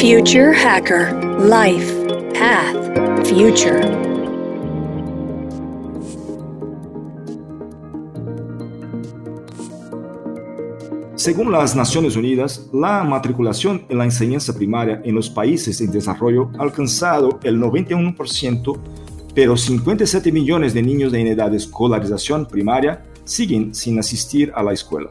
Future Hacker Life Path Future. Según las Naciones Unidas, la matriculación en la enseñanza primaria en los países en desarrollo ha alcanzado el 91%, pero 57 millones de niños en edad de escolarización primaria siguen sin asistir a la escuela.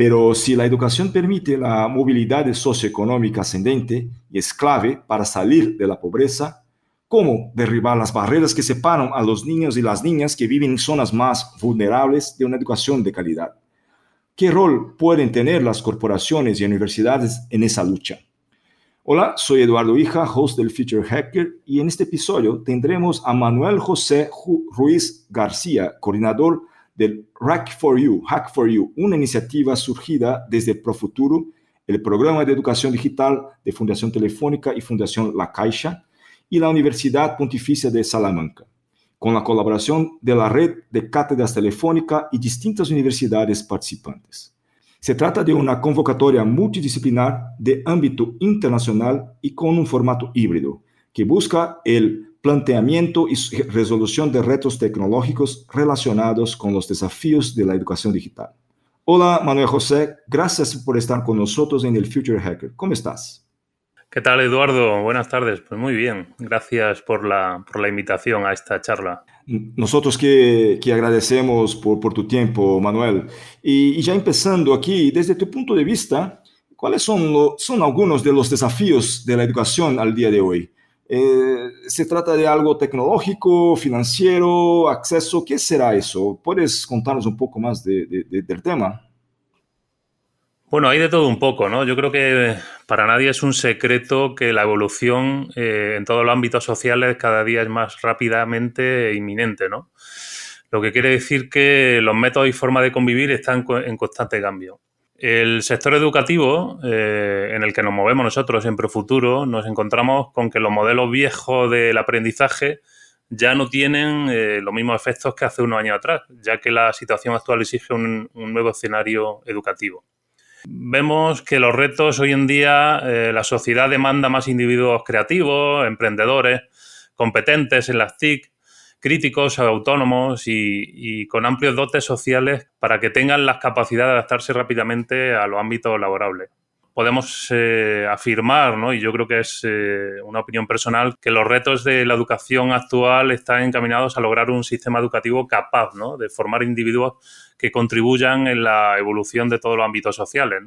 Pero si la educación permite la movilidad socioeconómica ascendente y es clave para salir de la pobreza, ¿cómo derribar las barreras que separan a los niños y las niñas que viven en zonas más vulnerables de una educación de calidad? ¿Qué rol pueden tener las corporaciones y universidades en esa lucha? Hola, soy Eduardo Hija, host del Future Hacker, y en este episodio tendremos a Manuel José Ruiz García, coordinador del Hack for You, Hack for You, una iniciativa surgida desde Profuturo, el programa de educación digital de Fundación Telefónica y Fundación La Caixa, y la Universidad Pontificia de Salamanca, con la colaboración de la red de cátedras telefónica y distintas universidades participantes. Se trata de una convocatoria multidisciplinar de ámbito internacional y con un formato híbrido, que busca el planteamiento y resolución de retos tecnológicos relacionados con los desafíos de la educación digital. Hola, Manuel José, gracias por estar con nosotros en el Future Hacker. ¿Cómo estás? ¿Qué tal, Eduardo? Buenas tardes. Pues muy bien. Gracias por la, por la invitación a esta charla. Nosotros que, que agradecemos por, por, tu tiempo, Manuel. Y, y, ya empezando aquí, desde tu punto de vista, ¿cuáles son, lo, son algunos de los desafíos de la educación al día de hoy? Eh, ¿Se trata de algo tecnológico, financiero, acceso? ¿Qué será eso? ¿Puedes contarnos un poco más de, de, del tema? Bueno, hay de todo un poco, ¿no? Yo creo que para nadie es un secreto que la evolución eh, en todos los ámbitos sociales cada día es más rápidamente inminente, ¿no? Lo que quiere decir que los métodos y formas de convivir están en constante cambio. El sector educativo eh, en el que nos movemos nosotros en Profuturo nos encontramos con que los modelos viejos del aprendizaje ya no tienen eh, los mismos efectos que hace unos años atrás, ya que la situación actual exige un, nuevo escenario educativo. Vemos que los retos hoy en día, eh, la sociedad demanda más individuos creativos, emprendedores, competentes en las TIC, críticos, autónomos y, con amplios dotes sociales para que tengan las capacidades de adaptarse rápidamente a los ámbitos laborables. Podemos eh, afirmar, ¿no? y yo creo que es eh, una opinión personal, que los retos de la educación actual están encaminados a lograr un sistema educativo capaz ¿no? de formar individuos que contribuyan en la evolución de todos los ámbitos sociales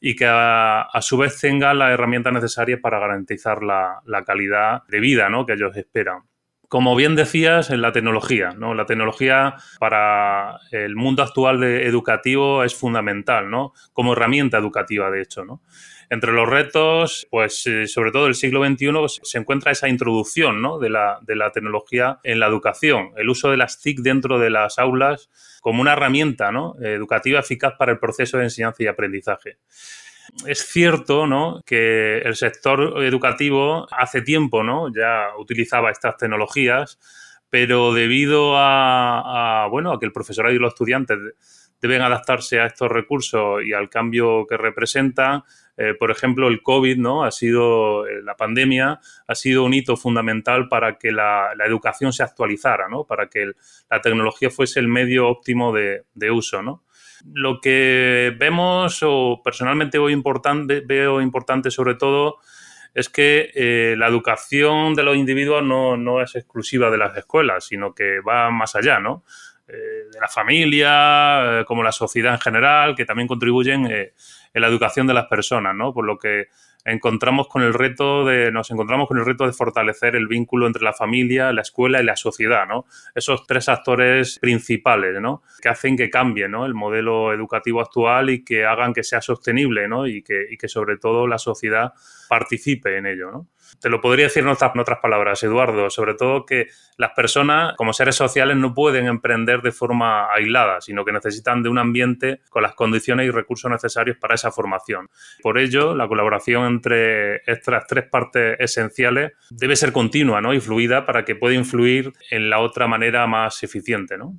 y que a, su vez tengan las herramientas necesarias para garantizar la, la calidad de vida ¿no? que ellos esperan como bien decías, en la tecnología. ¿no? La tecnología para el mundo actual educativo es fundamental, ¿no? Como herramienta educativa, de hecho, ¿no? Entre los retos, pues eh, sobre todo el siglo XXI, pues, se encuentra esa introducción ¿no? de, la, de la tecnología en la educación, el uso de las TIC dentro de las aulas como una herramienta ¿no? educativa eficaz para el proceso de enseñanza y aprendizaje es cierto ¿no? que el sector educativo hace tiempo ¿no? ya utilizaba estas tecnologías, pero debido a, bueno, a que el profesorado y los estudiantes deben adaptarse a estos recursos y al cambio que representan, eh, por ejemplo, el COVID, ¿no? Ha sido, eh, la pandemia ha sido un hito fundamental para que la, educación se actualizara, ¿no? Para que la tecnología fuese el medio óptimo de, de uso, ¿no? Lo que vemos, o personalmente veo importante, veo importante sobre todo, es que eh, la educación de los individuos no, es exclusiva de las escuelas, sino que va más allá, ¿no? Eh, de la familia, eh, como la sociedad en general, que también contribuyen en la educación de las personas, ¿no? Por lo que encontramos con el reto de, nos encontramos con el reto de fortalecer el vínculo entre la familia, la escuela y la sociedad, ¿no? Esos tres actores principales, ¿no? Que hacen que cambie. El modelo educativo actual y que hagan que sea sostenible, ¿no? Y que, y que sobre todo la sociedad participe en ello, ¿no? Te lo podría decir en otras, palabras, Eduardo, sobre todo que las personas como seres sociales no pueden emprender de forma aislada, sino que necesitan de un ambiente con las condiciones y recursos necesarios para esa formación. Por ello, la colaboración entre estas tres partes esenciales debe ser continua ¿no? y fluida para que pueda influir en la otra manera más eficiente. ¿no?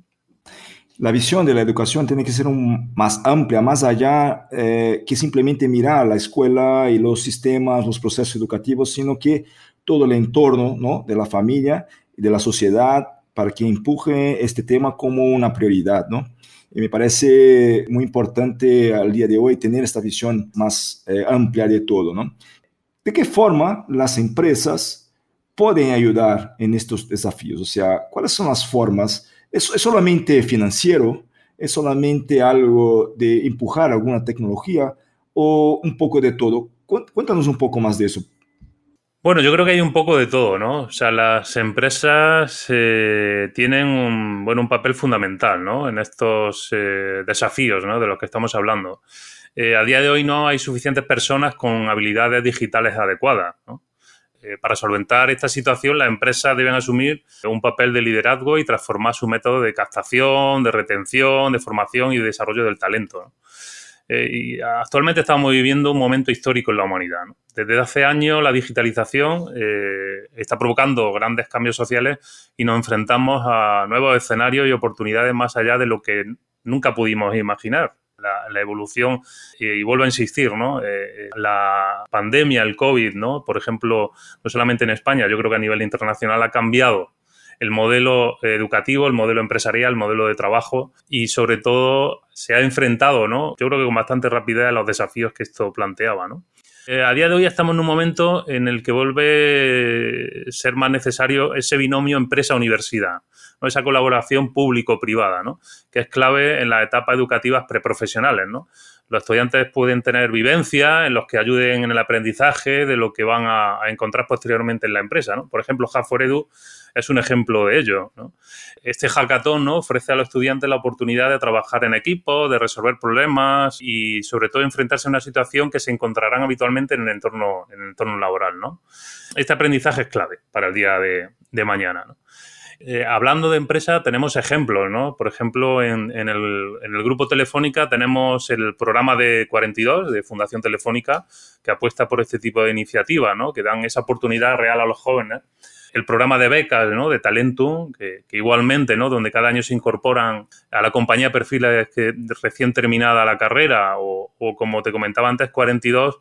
La visión de la educación tiene que ser más amplia, más allá eh, que simplemente mirar la escuela y los sistemas, los procesos educativos, sino que todo el entorno ¿no? de la familia y de la sociedad para que empuje este tema como una prioridad. ¿no? Y me parece muy importante al día de hoy tener esta visión más eh, amplia de todo. ¿De qué forma las empresas pueden ayudar en estos desafíos? O sea, ¿cuáles son las formas? ¿Es, solamente financiero? ¿Es solamente algo de empujar alguna tecnología? ¿O un poco de todo? Cuéntanos un poco más de eso. Bueno, yo creo que hay un poco de todo, ¿no? O sea, las empresas eh, tienen un, bueno, un papel fundamental, ¿no? En estos eh, desafíos, ¿no? De los que estamos hablando. Eh, a día de hoy no hay suficientes personas con habilidades digitales adecuadas, ¿no? Eh, para solventar esta situación, las empresas deben asumir un papel de liderazgo y transformar su método de captación, de retención, de formación y de desarrollo del talento. Eh, y actualmente estamos viviendo un momento histórico en la humanidad. Desde hace años la digitalización eh, está provocando grandes cambios sociales y nos enfrentamos a nuevos escenarios y oportunidades más allá de lo que nunca pudimos imaginar la, evolución, y vuelvo a insistir, ¿no? Eh, la pandemia, el COVID, ¿no? Por ejemplo, no solamente en España, yo creo que a nivel internacional ha cambiado el modelo educativo, el modelo empresarial, el modelo de trabajo y sobre todo se ha enfrentado, ¿no? Yo creo que con bastante rapidez a los desafíos que esto planteaba, ¿no? Eh, a día de hoy estamos en un momento en el que vuelve ser más necesario ese binomio empresa-universidad esa colaboración público-privada, ¿no? que es clave en las etapas educativas preprofesionales. ¿no? Los estudiantes pueden tener vivencia en los que ayuden en el aprendizaje de lo que van a, encontrar posteriormente en la empresa. ¿no? Por ejemplo, Hack for Edu es un ejemplo de ello. Este hackathon ¿no? ofrece a los estudiantes la oportunidad de trabajar en equipo, de resolver problemas y sobre todo enfrentarse a una situación que se encontrarán habitualmente en el entorno, laboral. Este aprendizaje es clave para el día de, mañana. Eh, hablando de empresa, tenemos ejemplos. Por ejemplo, en, el, grupo Telefónica tenemos el programa de 42 de Fundación Telefónica que apuesta por este tipo de iniciativas. Que dan esa oportunidad real a los jóvenes. El programa de becas, ¿no? De Talentum, que, igualmente, ¿no? Donde cada año se incorporan a la compañía perfiles que recién terminada la carrera o, o como te comentaba antes, 42,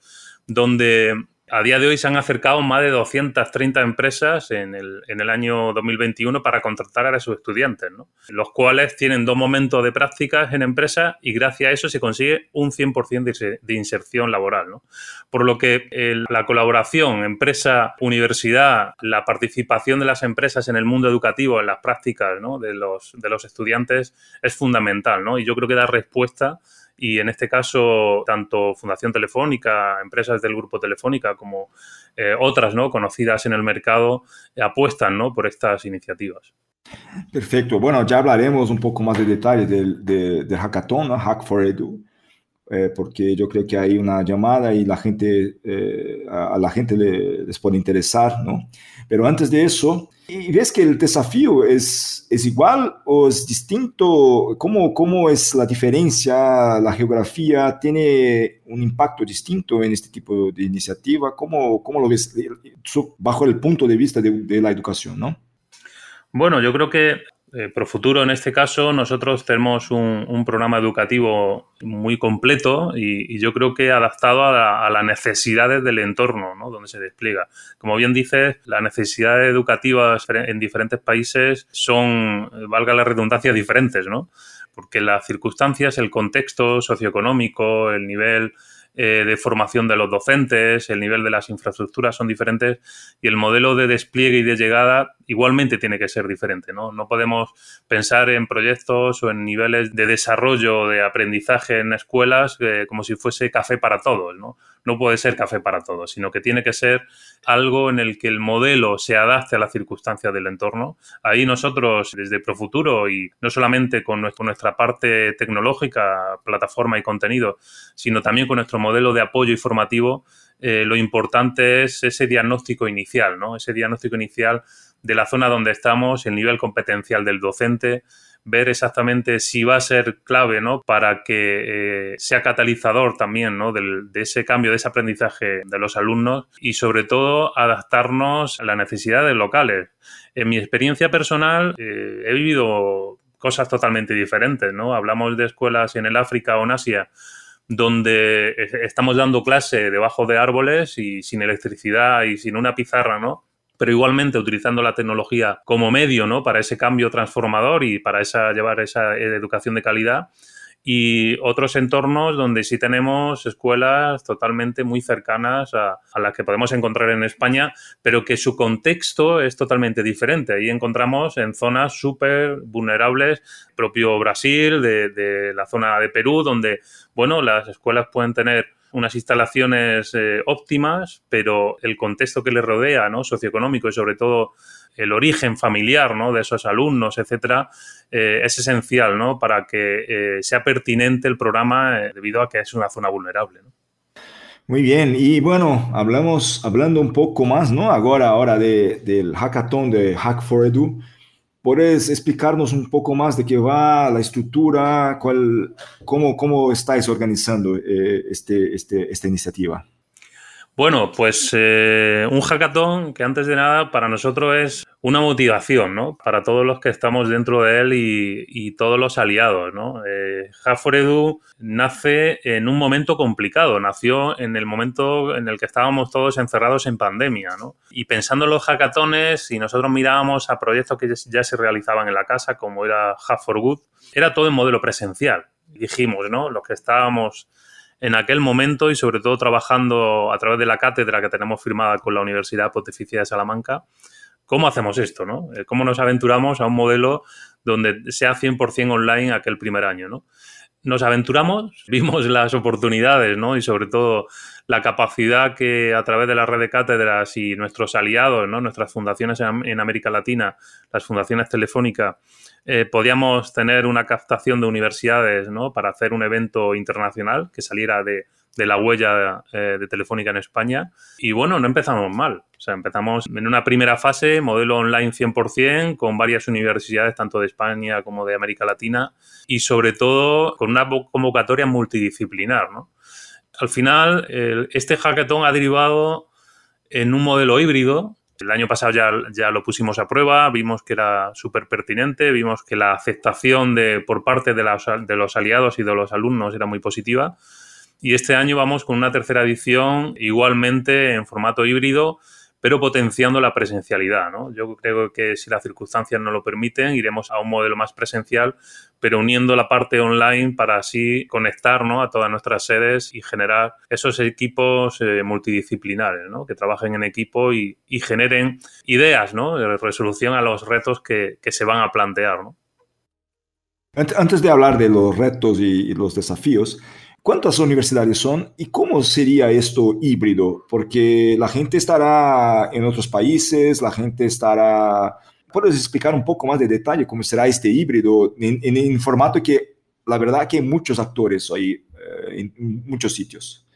donde a día de hoy se han acercado más de 230 empresas en el, en el año 2021 para contratar a sus estudiantes, ¿no? los cuales tienen dos momentos de prácticas en empresas y gracias a eso se consigue un 100% de, inserción laboral. Por lo que la colaboración empresa-universidad, la participación de las empresas en el mundo educativo, en las prácticas de, los, de los estudiantes es fundamental ¿no? y yo creo que da respuesta y en este caso tanto Fundación Telefónica, empresas del grupo Telefónica como eh, otras ¿no? conocidas en el mercado apuestan ¿no? por estas iniciativas. Perfecto. Bueno, ya hablaremos un poco más de detalles del, de, hackathon, Hack for Edu, eh, porque yo creo que hay una llamada y la gente, eh, a, la gente les puede interesar, ¿no? Pero antes de eso, ¿Y ves que el desafío es, es igual o es distinto? ¿Cómo, ¿Cómo es la diferencia? ¿La geografía tiene un impacto distinto en este tipo de iniciativa? ¿Cómo, cómo lo ves bajo el punto de vista de, de la educación? ¿no? Bueno, yo creo que eh, Profuturo, en este caso, nosotros tenemos un, programa educativo muy completo y, yo creo que adaptado a, las necesidades del entorno donde se despliega. Como bien dices, las necesidades educativas en diferentes países son, valga la redundancia, diferentes, ¿no? Porque las circunstancias, el contexto socioeconómico, el nivel eh, de formación de los docentes, el nivel de las infraestructuras son diferentes y el modelo de despliegue y de llegada igualmente tiene que ser diferente. No, no podemos pensar en proyectos o en niveles de desarrollo de aprendizaje en escuelas eh, como si fuese café para todos. ¿no? No puede ser café para todos, sino que tiene que ser algo en el que el modelo se adapte a las circunstancias del entorno. Ahí nosotros, desde Profuturo, y no solamente con nuestra parte tecnológica, plataforma y contenido, sino también con nuestro modelo de apoyo informativo, eh, lo importante es ese diagnóstico inicial, ¿no? Ese diagnóstico inicial de la zona donde estamos, el nivel competencial del docente, ver exactamente si va a ser clave ¿no? para que eh, sea catalizador también ¿no? de ese cambio, de ese aprendizaje de los alumnos y sobre todo adaptarnos a las necesidades locales. En mi experiencia personal eh, he vivido cosas totalmente diferentes, ¿no? Hablamos de escuelas en el África o en Asia donde estamos dando clase debajo de árboles y sin electricidad y sin una pizarra, ¿no? Pero igualmente utilizando la tecnología como medio, ¿no? Para ese cambio transformador y para esa, llevar esa educación de calidad y otros entornos donde sí tenemos escuelas totalmente muy cercanas a, las que podemos encontrar en España, pero que su contexto es totalmente diferente. Ahí encontramos en zonas súper vulnerables, propio Brasil, de, la zona de Perú, donde, bueno, las escuelas pueden tener unas instalaciones eh, óptimas, pero el contexto que les rodea, socioeconómico y sobre todo el origen familiar de esos alumnos, etcétera, eh, es esencial ¿no? para que eh, sea pertinente el programa debido a que es una zona vulnerable. Muy bien, y bueno, hablamos, hablando un poco más, ¿no? Ahora, ahora de, del hackathon de Hack for Edu, ¿puedes explicarnos un poco más de qué va la estructura, cómo, cómo estáis organizando este, este, esta iniciativa? Bueno, pues eh, un hackathon que antes de nada para nosotros es una motivación, ¿no? Para todos los que estamos dentro de él y, todos los aliados, ¿no? Eh, Edu nace en un momento complicado, nació en el momento en el que estábamos todos encerrados en pandemia, ¿no? Y pensando en los hackatones, si nosotros mirábamos a proyectos que ya se realizaban en la casa, como era Hack for Good, era todo en modelo presencial. dijimos, ¿no? Los que estábamos en aquel momento y sobre todo trabajando a través de la cátedra que tenemos firmada con la Universidad Pontificia de Salamanca, ¿cómo hacemos esto? ¿no? Eh, ¿Cómo nos aventuramos a un modelo donde sea 100% online aquel primer año? ¿no? Nos aventuramos, vimos las oportunidades ¿no? y sobre todo la capacidad que a través de la red de cátedras y nuestros aliados, ¿no? nuestras fundaciones en, América Latina, las fundaciones telefónicas, eh, podíamos tener una captación de universidades ¿no? para hacer un evento internacional que saliera de, la huella eh, de Telefónica en España. Y bueno, no empezamos mal. O sea, empezamos en una primera fase, modelo online 100%, con varias universidades, tanto de España como de América Latina, y sobre todo con una convocatoria multidisciplinar. ¿no? Al final, este hackathon ha derivado en un modelo híbrido el año pasado ya, ya lo pusimos a prueba, vimos que era súper pertinente, vimos que la aceptación de, por parte de, de los aliados y de los alumnos era muy positiva. Y este año vamos con una tercera edición igualmente en formato híbrido, pero potenciando la presencialidad. ¿no? Yo creo que si las circunstancias no lo permiten, iremos a un modelo más presencial, pero uniendo la parte online para así conectar a todas nuestras sedes y generar esos equipos eh, multidisciplinares que trabajen en equipo y, generen ideas ¿no? de resolución a los retos que, se van a plantear. Antes de hablar de los retos y los desafíos, ¿Cuántas universidades son y cómo sería esto híbrido? Porque la gente estará en otros países, la gente estará... ¿Puedes explicar un poco más de detalle cómo será este híbrido en, en, formato que la verdad que hay muchos actores ahí eh, en muchos sitios?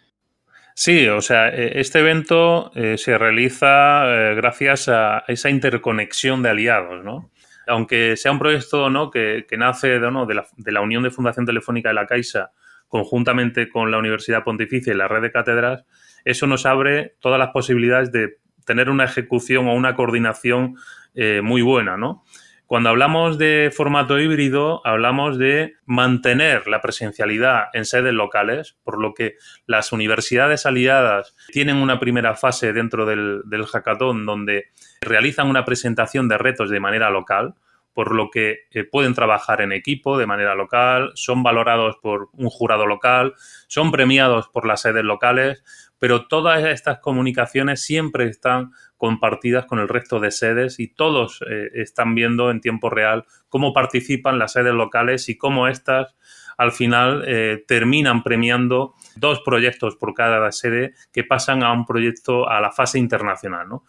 Sí, o sea, e, este evento eh, se realiza eh, gracias a esa interconexión de aliados, ¿no? Aunque sea un proyecto ¿no? que, que nace de, de, la, de, la, Unión de Fundación Telefónica de la Caixa conjuntamente con la Universidad Pontificia y la red de cátedras, eso nos abre todas las posibilidades de tener una ejecución o una coordinación eh, muy buena, ¿no? Cuando hablamos de formato híbrido, hablamos de mantener la presencialidad en sedes locales, por lo que las universidades aliadas tienen una primera fase dentro del, del hackathon donde realizan una presentación de retos de manera local, por lo que eh, pueden trabajar en equipo de manera local, son valorados por un jurado local, son premiados por las sedes locales, pero todas estas comunicaciones siempre están compartidas con el resto de sedes y todos eh, están viendo en tiempo real cómo participan las sedes locales y cómo éstas al final eh, terminan premiando dos proyectos por cada sede que pasan a un proyecto a la fase internacional. ¿no?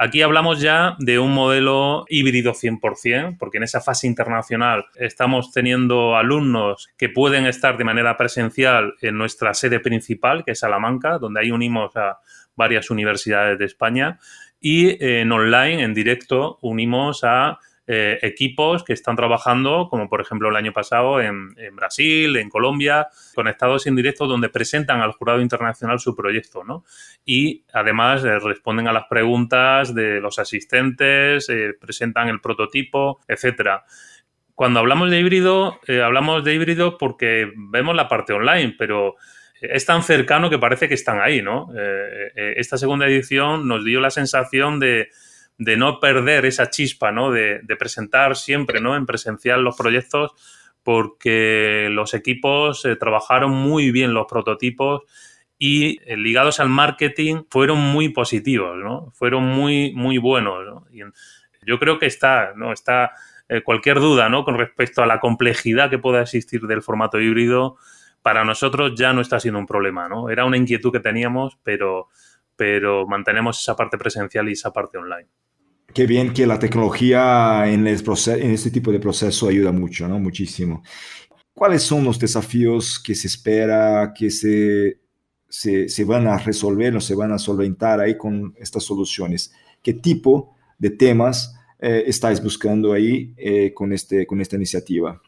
Aquí hablamos ya de un modelo híbrido 100%, porque en esa fase internacional estamos teniendo alumnos que pueden estar de manera presencial en nuestra sede principal, que es Salamanca, donde ahí unimos a varias universidades de España, y en online, en directo, unimos a eh, equipos que están trabajando, como por ejemplo el año pasado en, Brasil, en Colombia, conectados en directo donde presentan al jurado internacional su proyecto, ¿no? Y además eh, responden a las preguntas de los asistentes, eh, presentan el prototipo, etcétera. Cuando hablamos de híbrido, hablamos de híbrido porque vemos la parte online, pero es tan cercano que parece que están ahí, ¿no? Esta segunda edición nos dio la sensación de, no perder esa chispa, ¿no? De, presentar siempre, ¿no? En presencial los proyectos porque los equipos trabajaron muy bien los prototipos y ligados al marketing fueron muy positivos, ¿no? Fueron muy, muy buenos, ¿no? Y yo creo que está, ¿no? Está eh, cualquier duda ¿no? con respecto a la complejidad que pueda existir del formato híbrido, para nosotros ya no está siendo un problema. ¿no? Era una inquietud que teníamos, pero, pero mantenemos esa parte presencial y esa parte online. Qué bien que la tecnología en, en este tipo de proceso ayuda mucho, ¿no? Muchísimo. ¿Cuáles son los desafíos que se espera que se, se, se van a resolver o se van a solventar ahí con estas soluciones? ¿Qué tipo de temas eh, estáis buscando ahí eh, con, este, con esta iniciativa?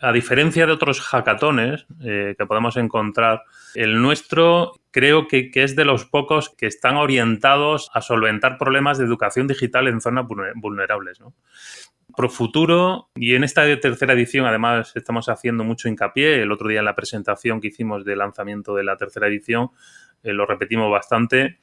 A diferencia de otros hackatones eh, que podemos encontrar, el nuestro creo que, es de los pocos que están orientados a solventar problemas de educación digital en zonas vulnerables. ¿no? Pro futuro, y en esta tercera edición además estamos haciendo mucho hincapié, el otro día en la presentación que hicimos de lanzamiento de la tercera edición, lo repetimos bastante,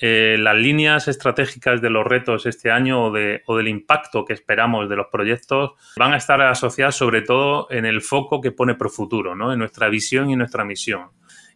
eh, las líneas estratégicas de los retos este año o, del impacto que esperamos de los proyectos van a estar asociadas sobre todo en el foco que pone Profuturo, ¿no? en nuestra visión y nuestra misión.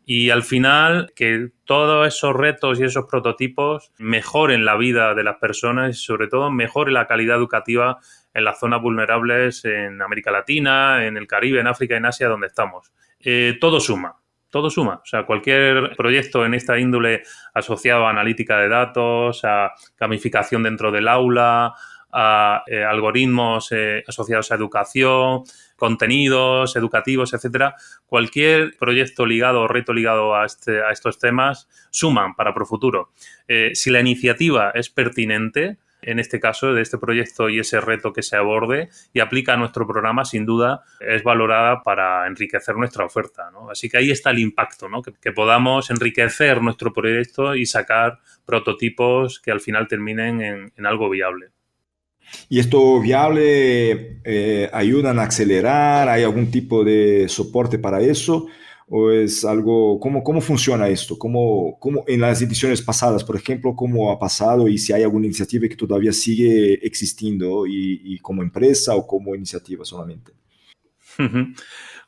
Y al final, que todos esos retos y esos prototipos mejoren la vida de las personas y sobre todo mejoren la calidad educativa en las zonas vulnerables en América Latina, en el Caribe, en África, en Asia, donde estamos. Eh, todo suma todo suma. O sea, cualquier proyecto en esta índole asociado a analítica de datos, a gamificación dentro del aula, a eh, algoritmos eh, asociados a educación, contenidos educativos, etcétera. Cualquier proyecto ligado o reto ligado a, este, a estos temas suman para Profuturo. Eh, si la iniciativa es pertinente, en este caso, de este proyecto y ese reto que se aborde y aplica a nuestro programa, sin duda, es valorada para enriquecer nuestra oferta. Así que ahí está el impacto, ¿no? que, podamos enriquecer nuestro proyecto y sacar prototipos que al final terminen en, algo viable. ¿Y esto viable eh, ayudan a acelerar? ¿Hay algún tipo de soporte para eso? ¿O es algo, cómo, cómo funciona esto? ¿Cómo, cómo, en las ediciones pasadas, por ejemplo, cómo ha pasado y si hay alguna iniciativa que todavía sigue existiendo y, como empresa o como iniciativa solamente?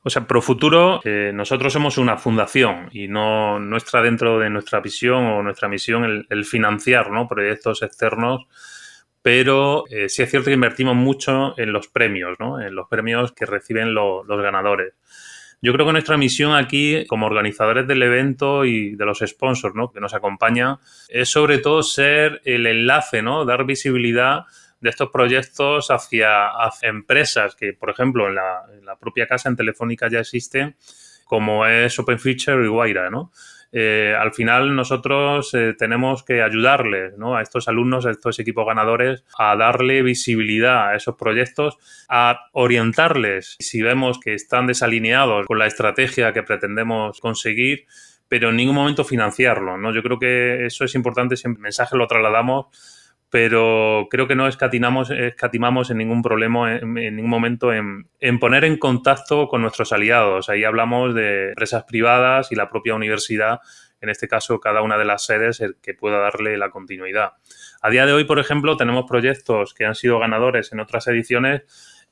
O sea, Profuturo, eh, nosotros somos una fundación y no, no está dentro de nuestra visión o nuestra misión el, financiar ¿no? proyectos externos, pero eh, sí es cierto que invertimos mucho en los premios, ¿no? en los premios que reciben los ganadores. Yo creo que nuestra misión aquí, como organizadores del evento y de los sponsors ¿no? que nos acompañan, es sobre todo ser el enlace, ¿no? dar visibilidad de estos proyectos hacia, empresas que, por ejemplo, en la, en la, propia casa en Telefónica ya existen, como es Open Feature y Guaira, ¿no? Eh, al final nosotros eh, tenemos que ayudarles a estos alumnos, a estos equipos ganadores, a darle visibilidad a esos proyectos, a orientarles si vemos que están desalineados con la estrategia que pretendemos conseguir pero en ningún momento financiarlo, ¿no? Yo creo que eso es importante, ese mensaje lo trasladamos pero creo que no escatimamos, en ningún problema, en, ningún momento en, poner en contacto con nuestros aliados. Ahí hablamos de empresas privadas y la propia universidad, en este caso cada una de las sedes, el que pueda darle la continuidad. A día de hoy, por ejemplo, tenemos proyectos que han sido ganadores en otras ediciones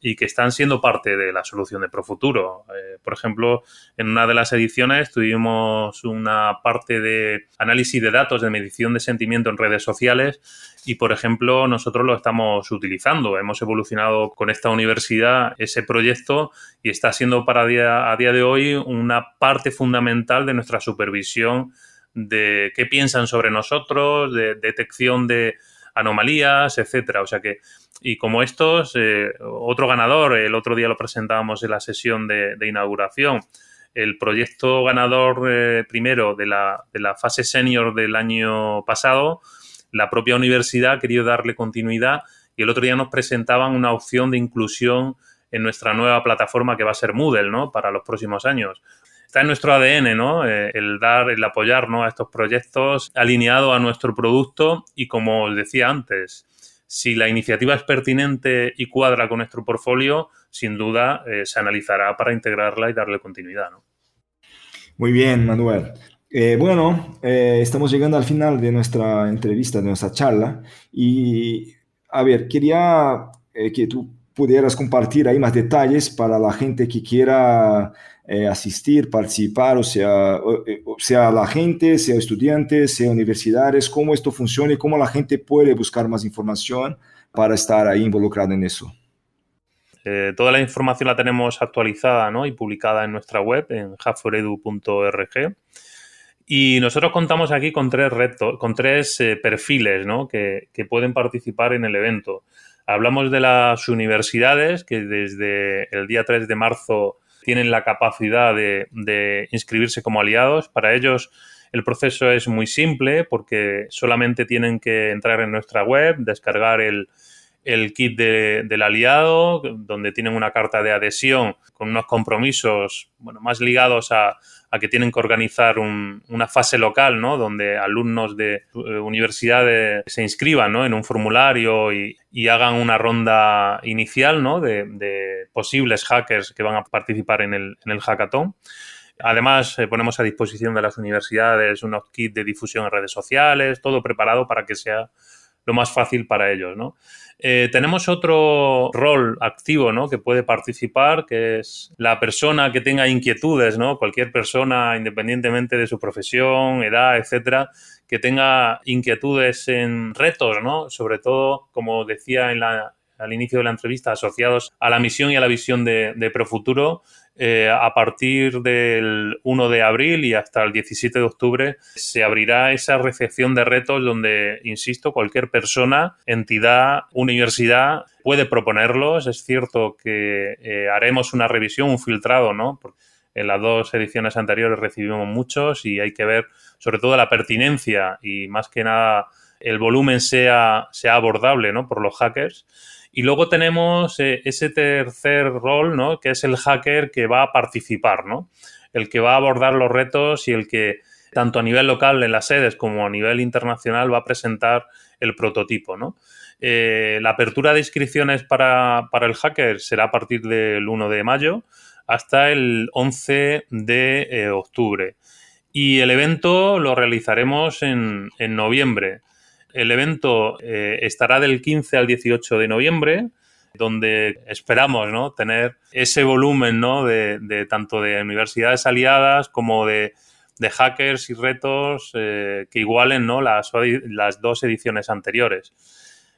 y que están siendo parte de la solución de Profuturo. Eh, por ejemplo, en una de las ediciones tuvimos una parte de análisis de datos de medición de sentimiento en redes sociales y, por ejemplo, nosotros lo estamos utilizando. Hemos evolucionado con esta universidad ese proyecto y está siendo para día, a día de hoy una parte fundamental de nuestra supervisión de qué piensan sobre nosotros, de detección de anomalías, etcétera. O sea que y como estos, eh, otro ganador, el otro día lo presentábamos en la sesión de, inauguración, el proyecto ganador eh, primero de la, de la fase senior del año pasado, la propia universidad ha querido darle continuidad y el otro día nos presentaban una opción de inclusión en nuestra nueva plataforma que va a ser Moodle, ¿no? Para los próximos años. Está en nuestro ADN, ¿no? Eh, el dar, el apoyar a estos proyectos alineado a nuestro producto y como os decía antes, si la iniciativa es pertinente y cuadra con nuestro portfolio, sin duda eh, se analizará para integrarla y darle continuidad. Muy bien, Manuel. Eh, bueno, estamos llegando al final de nuestra entrevista, de nuestra charla. Y, a ver, quería que tú pudieras compartir ahí más detalles para la gente que quiera asistir, participar, o sea, sea la gente, sea estudiantes, sea universidades, cómo esto funciona y cómo la gente puede buscar más información para estar ahí involucrado en eso. Eh, toda la información la tenemos actualizada y publicada en nuestra web, en hubforedu.org. Y nosotros contamos aquí con tres retos, con tres eh, perfiles que, pueden participar en el evento. Hablamos de las universidades que desde el día 3 de marzo tienen la capacidad de inscribirse como aliados. Para ellos el proceso es muy simple porque solamente tienen que entrar en nuestra web, descargar el, el kit del aliado, donde tienen una carta de adhesión con unos compromisos bueno, más ligados a, que tienen que organizar una fase local, ¿no? donde alumnos de eh, universidades se inscriban ¿no? en un formulario y, hagan una ronda inicial ¿no? de, posibles hackers que van a participar en el, en el hackathon. Además, eh, ponemos a disposición de las universidades unos kits de difusión en redes sociales, todo preparado para que sea lo más fácil para ellos, ¿no? Eh, tenemos otro rol activo ¿no? que puede participar, que es la persona que tenga inquietudes, ¿no? cualquier persona, independientemente de su profesión, edad, etcétera, que tenga inquietudes en retos, ¿no? sobre todo, como decía en la, al inicio de la entrevista, asociados a la misión y a la visión de, de Profuturo, eh, a partir del 1 de abril y hasta el 17 de octubre se abrirá esa recepción de retos donde, insisto, cualquier persona, entidad, universidad puede proponerlos. Es cierto que eh, haremos una revisión, un filtrado, ¿no? en las dos ediciones anteriores recibimos muchos y hay que ver sobre todo la pertinencia y más que nada el volumen sea, sea abordable ¿no? por los hackers. Y luego tenemos eh, ese tercer rol, ¿no? Que es el hacker que va a participar, ¿no? El que va a abordar los retos y el que, tanto a nivel local en las sedes como a nivel internacional, va a presentar el prototipo, ¿no? Eh, la apertura de inscripciones para, el hacker será a partir del 1 de mayo hasta el 11 de eh, octubre. Y el evento lo realizaremos en, en noviembre. El evento eh, estará del 15 al 18 de noviembre, donde esperamos ¿no? tener ese volumen ¿no? de, tanto de universidades aliadas como de, hackers y retos eh, que igualen ¿no? las, las dos ediciones anteriores.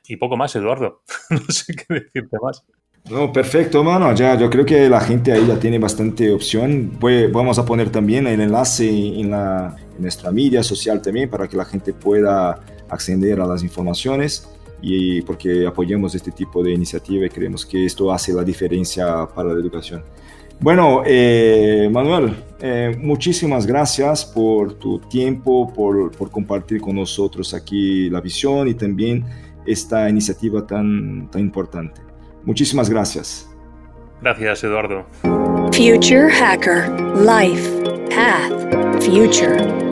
Y poco más, Eduardo. no sé qué decirte más. No, perfecto, mano. Ya, yo creo que la gente ahí ya tiene bastante opción. Vamos a poner también el enlace en, la, en nuestra media social también para que la gente pueda acceder a las informaciones y porque apoyamos este tipo de iniciativa y creemos que esto hace la diferencia para la educación. Bueno, eh, Manuel, eh, muchísimas gracias por tu tiempo, por, por, compartir con nosotros aquí la visión y también esta iniciativa tan, tan importante. Muchísimas gracias. Gracias, Eduardo. Future Hacker, Life, Path, Future.